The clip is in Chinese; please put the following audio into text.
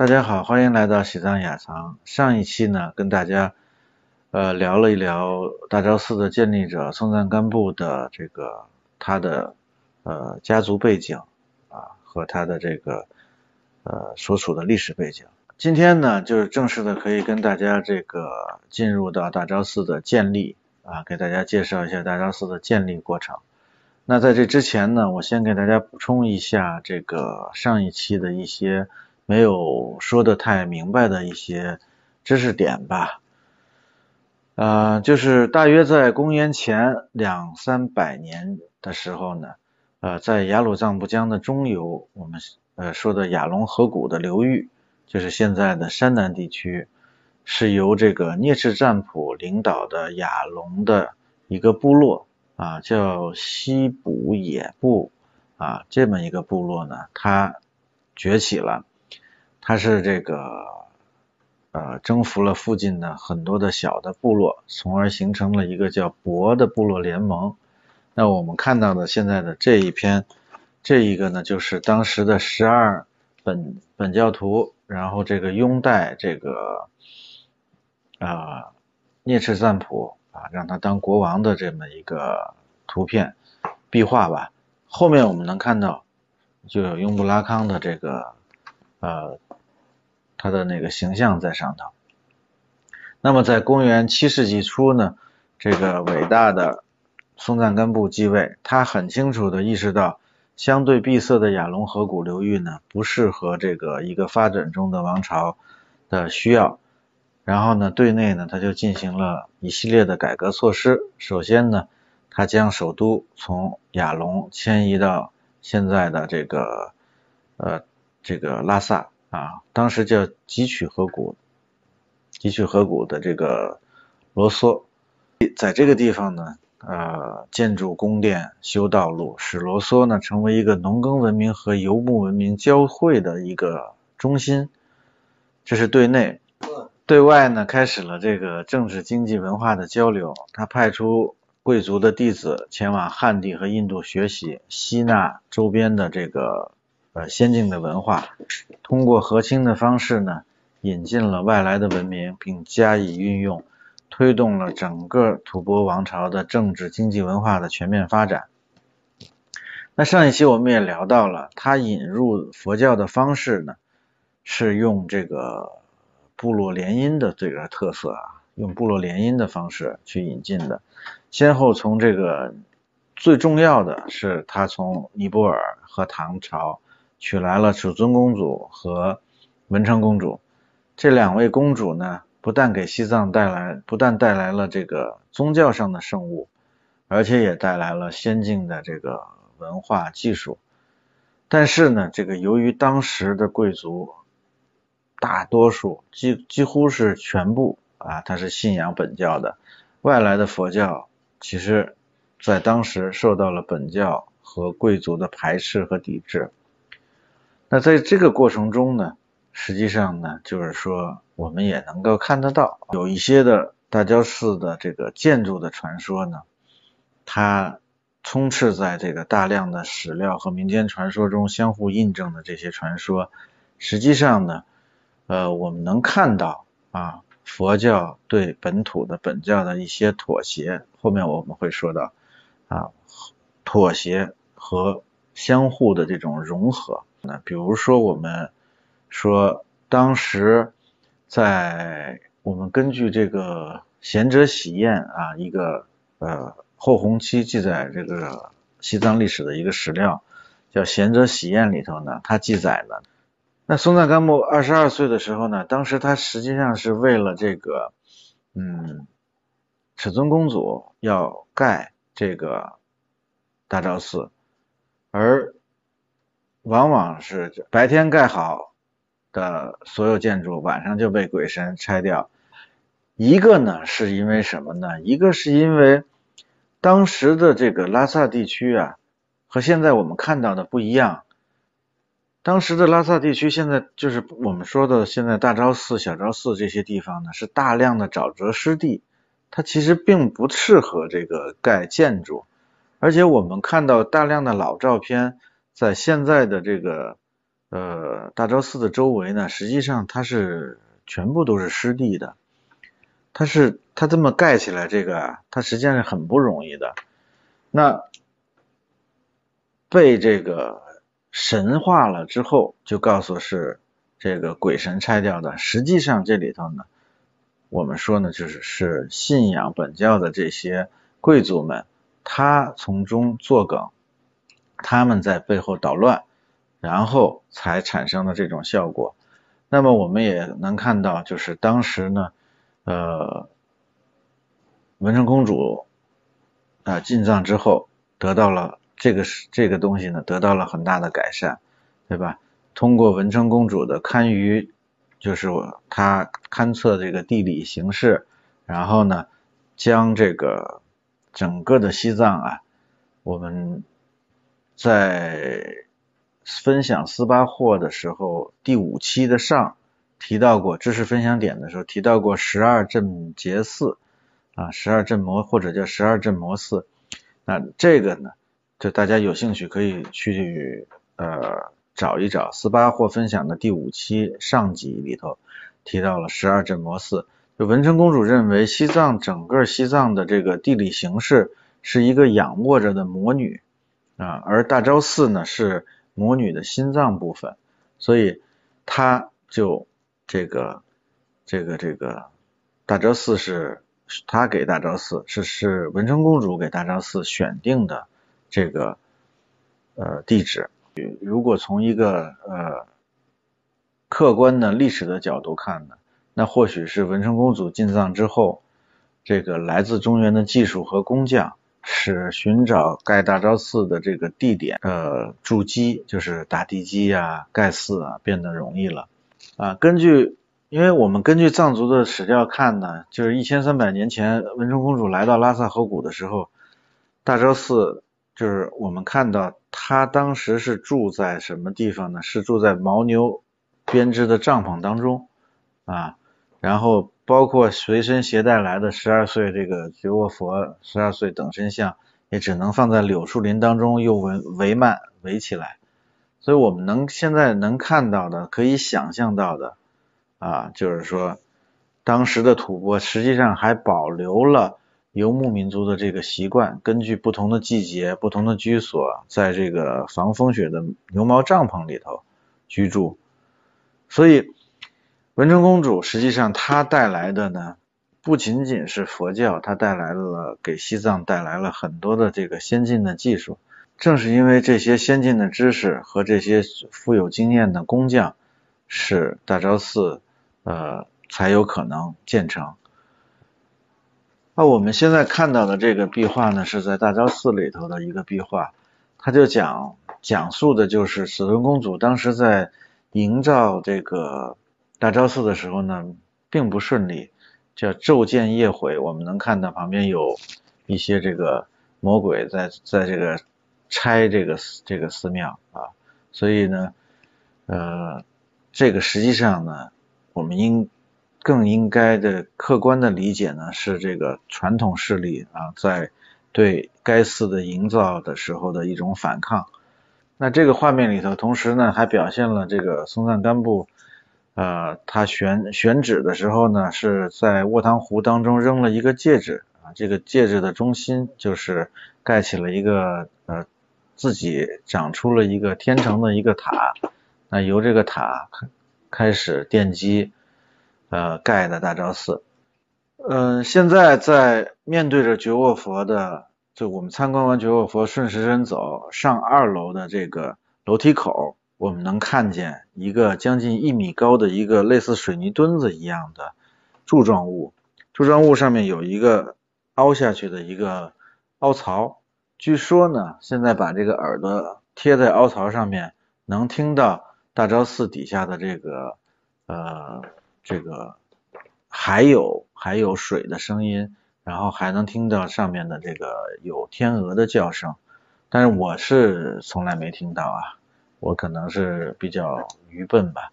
大家好，欢迎来到喜藏雅藏。上一期呢，跟大家呃聊了一聊大昭寺的建立者松赞干布的这个他的呃家族背景啊和他的这个呃所处的历史背景。今天呢，就是正式的可以跟大家这个进入到大昭寺的建立啊，给大家介绍一下大昭寺的建立过程。那在这之前呢，我先给大家补充一下这个上一期的一些没有说的太明白的一些知识点吧。呃，就是大约在公元前两三百年的时候呢，呃，在雅鲁藏布江的中游，我们呃说的雅龙河谷的流域，就是现在的山南地区，是由这个聂赤占卜领导的雅龙的一个部落。啊，叫西卜野部啊，这么一个部落呢，它崛起了，他是这个呃征服了附近的很多的小的部落，从而形成了一个叫博的部落联盟。那我们看到的现在的这一篇，这一个呢，就是当时的十二本本教徒，然后这个拥戴这个啊聂赤赞普。啊，让他当国王的这么一个图片壁画吧。后面我们能看到，就有雍布拉康的这个呃他的那个形象在上头。那么在公元七世纪初呢，这个伟大的松赞干布继位，他很清楚的意识到，相对闭塞的雅龙河谷流域呢，不适合这个一个发展中的王朝的需要。然后呢，对内呢，他就进行了一系列的改革措施。首先呢，他将首都从雅龙迁移到现在的这个呃这个拉萨啊，当时叫汲取河谷，汲取河谷的这个罗梭，在这个地方呢，呃，建筑宫殿、修道路，使罗梭呢成为一个农耕文明和游牧文明交汇的一个中心。这是对内。对外呢，开始了这个政治、经济、文化的交流。他派出贵族的弟子前往汉地和印度学习，吸纳周边的这个先进的文化，通过和亲的方式呢，引进了外来的文明，并加以运用，推动了整个吐蕃王朝的政治、经济、文化的全面发展。那上一期我们也聊到了，他引入佛教的方式呢，是用这个。部落联姻的这个特色啊，用部落联姻的方式去引进的，先后从这个最重要的是，他从尼泊尔和唐朝娶来了储尊公主和文成公主，这两位公主呢，不但给西藏带来，不但带来了这个宗教上的圣物，而且也带来了先进的这个文化技术，但是呢，这个由于当时的贵族。大多数几几乎是全部啊，他是信仰本教的。外来的佛教，其实在当时受到了本教和贵族的排斥和抵制。那在这个过程中呢，实际上呢，就是说我们也能够看得到，有一些的大昭寺的这个建筑的传说呢，它充斥在这个大量的史料和民间传说中，相互印证的这些传说，实际上呢。呃，我们能看到啊，佛教对本土的本教的一些妥协，后面我们会说到啊，妥协和相互的这种融合。那比如说，我们说当时在我们根据这个贤者喜宴啊，一个呃后弘期记载这个西藏历史的一个史料，叫贤者喜宴里头呢，它记载了。那松赞干布二十二岁的时候呢，当时他实际上是为了这个，嗯，尺尊公主要盖这个大昭寺，而往往是白天盖好的所有建筑，晚上就被鬼神拆掉。一个呢是因为什么呢？一个是因为当时的这个拉萨地区啊，和现在我们看到的不一样。当时的拉萨地区，现在就是我们说的现在大昭寺、小昭寺这些地方呢，是大量的沼泽湿地，它其实并不适合这个盖建筑。而且我们看到大量的老照片，在现在的这个呃大昭寺的周围呢，实际上它是全部都是湿地的。它是它这么盖起来，这个，它实际上是很不容易的。那被这个神化了之后，就告诉是这个鬼神拆掉的。实际上这里头呢，我们说呢，就是是信仰本教的这些贵族们，他从中作梗，他们在背后捣乱，然后才产生的这种效果。那么我们也能看到，就是当时呢。呃，文成公主啊进藏之后，得到了这个是这个东西呢，得到了很大的改善，对吧？通过文成公主的堪舆，就是她勘测这个地理形势，然后呢，将这个整个的西藏啊，我们在分享斯巴霍的时候，第五期的上。提到过知识分享点的时候，提到过十二镇结寺啊，十二镇魔或者叫十二镇魔寺。那这个呢，就大家有兴趣可以去呃找一找斯巴霍分享的第五期上集里头提到了十二镇魔寺。文成公主认为西藏整个西藏的这个地理形势是一个仰卧着的魔女啊，而大昭寺呢是魔女的心脏部分，所以她就。这个这个这个大昭寺是他给大昭寺是是文成公主给大昭寺选定的这个呃地址。如果从一个呃客观的历史的角度看呢，那或许是文成公主进藏之后，这个来自中原的技术和工匠使寻找盖大昭寺的这个地点呃筑基，就是打地基啊盖寺啊变得容易了。啊，根据，因为我们根据藏族的史料看呢，就是一千三百年前文成公主来到拉萨河谷的时候，大昭寺就是我们看到她当时是住在什么地方呢？是住在牦牛编织的帐篷当中啊，然后包括随身携带来的十二岁这个觉沃佛、十二岁等身像，也只能放在柳树林当中，又围围满围起来。所以我们能现在能看到的，可以想象到的啊，就是说当时的吐蕃实际上还保留了游牧民族的这个习惯，根据不同的季节、不同的居所，在这个防风雪的牛毛帐篷里头居住。所以文成公主实际上她带来的呢，不仅仅是佛教，她带来了给西藏带来了很多的这个先进的技术。正是因为这些先进的知识和这些富有经验的工匠，使大昭寺呃才有可能建成。那我们现在看到的这个壁画呢，是在大昭寺里头的一个壁画，它就讲讲述的就是史敦公主当时在营造这个大昭寺的时候呢，并不顺利，叫昼见夜毁。我们能看到旁边有一些这个魔鬼在在这个。拆这个这个寺庙啊，所以呢，呃，这个实际上呢，我们应更应该的客观的理解呢，是这个传统势力啊，在对该寺的营造的时候的一种反抗。那这个画面里头，同时呢，还表现了这个松赞干布，呃，他选选址的时候呢，是在卧塘湖当中扔了一个戒指啊，这个戒指的中心就是盖起了一个呃。自己长出了一个天成的一个塔，那由这个塔开始奠基，呃，盖的大昭寺。嗯，现在在面对着觉沃佛的，就我们参观完觉沃佛，顺时针走上二楼的这个楼梯口，我们能看见一个将近一米高的一个类似水泥墩子一样的柱状物，柱状物上面有一个凹下去的一个凹槽。据说呢，现在把这个耳朵贴在凹槽上面，能听到大昭寺底下的这个呃这个还有还有水的声音，然后还能听到上面的这个有天鹅的叫声，但是我是从来没听到啊，我可能是比较愚笨吧。